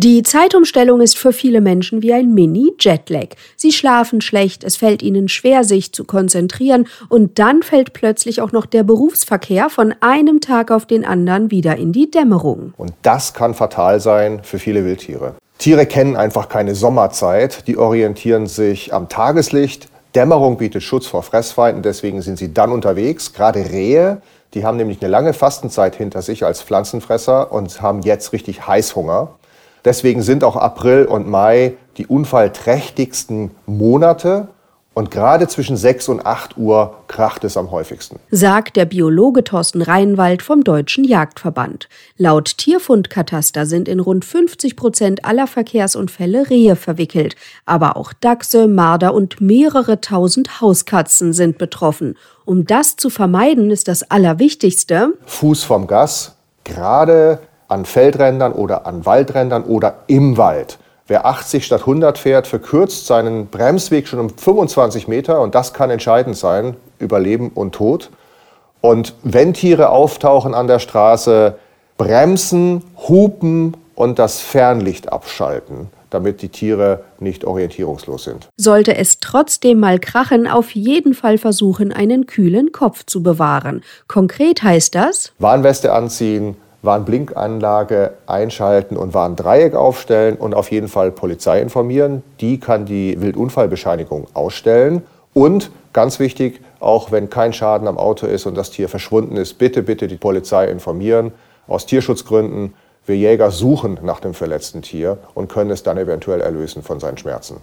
Die Zeitumstellung ist für viele Menschen wie ein Mini-Jetlag. Sie schlafen schlecht, es fällt ihnen schwer, sich zu konzentrieren und dann fällt plötzlich auch noch der Berufsverkehr von einem Tag auf den anderen wieder in die Dämmerung. Und das kann fatal sein für viele Wildtiere. Tiere kennen einfach keine Sommerzeit, die orientieren sich am Tageslicht. Dämmerung bietet Schutz vor Fressfeinden, deswegen sind sie dann unterwegs. Gerade Rehe, die haben nämlich eine lange Fastenzeit hinter sich als Pflanzenfresser und haben jetzt richtig Heißhunger. Deswegen sind auch April und Mai die unfallträchtigsten Monate. Und gerade zwischen 6 und 8 Uhr kracht es am häufigsten. Sagt der Biologe Thorsten Reinwald vom Deutschen Jagdverband. Laut Tierfundkataster sind in rund 50 Prozent aller Verkehrsunfälle Rehe verwickelt. Aber auch Dachse, Marder und mehrere tausend Hauskatzen sind betroffen. Um das zu vermeiden, ist das Allerwichtigste. Fuß vom Gas, gerade an Feldrändern oder an Waldrändern oder im Wald. Wer 80 statt 100 fährt, verkürzt seinen Bremsweg schon um 25 Meter und das kann entscheidend sein über Leben und Tod. Und wenn Tiere auftauchen an der Straße, bremsen, hupen und das Fernlicht abschalten, damit die Tiere nicht orientierungslos sind. Sollte es trotzdem mal krachen, auf jeden Fall versuchen, einen kühlen Kopf zu bewahren. Konkret heißt das Warnweste anziehen, Warnblinkanlage einschalten und Warndreieck aufstellen und auf jeden Fall Polizei informieren. Die kann die Wildunfallbescheinigung ausstellen. Und ganz wichtig, auch wenn kein Schaden am Auto ist und das Tier verschwunden ist, bitte, bitte die Polizei informieren. Aus Tierschutzgründen. Wir Jäger suchen nach dem verletzten Tier und können es dann eventuell erlösen von seinen Schmerzen.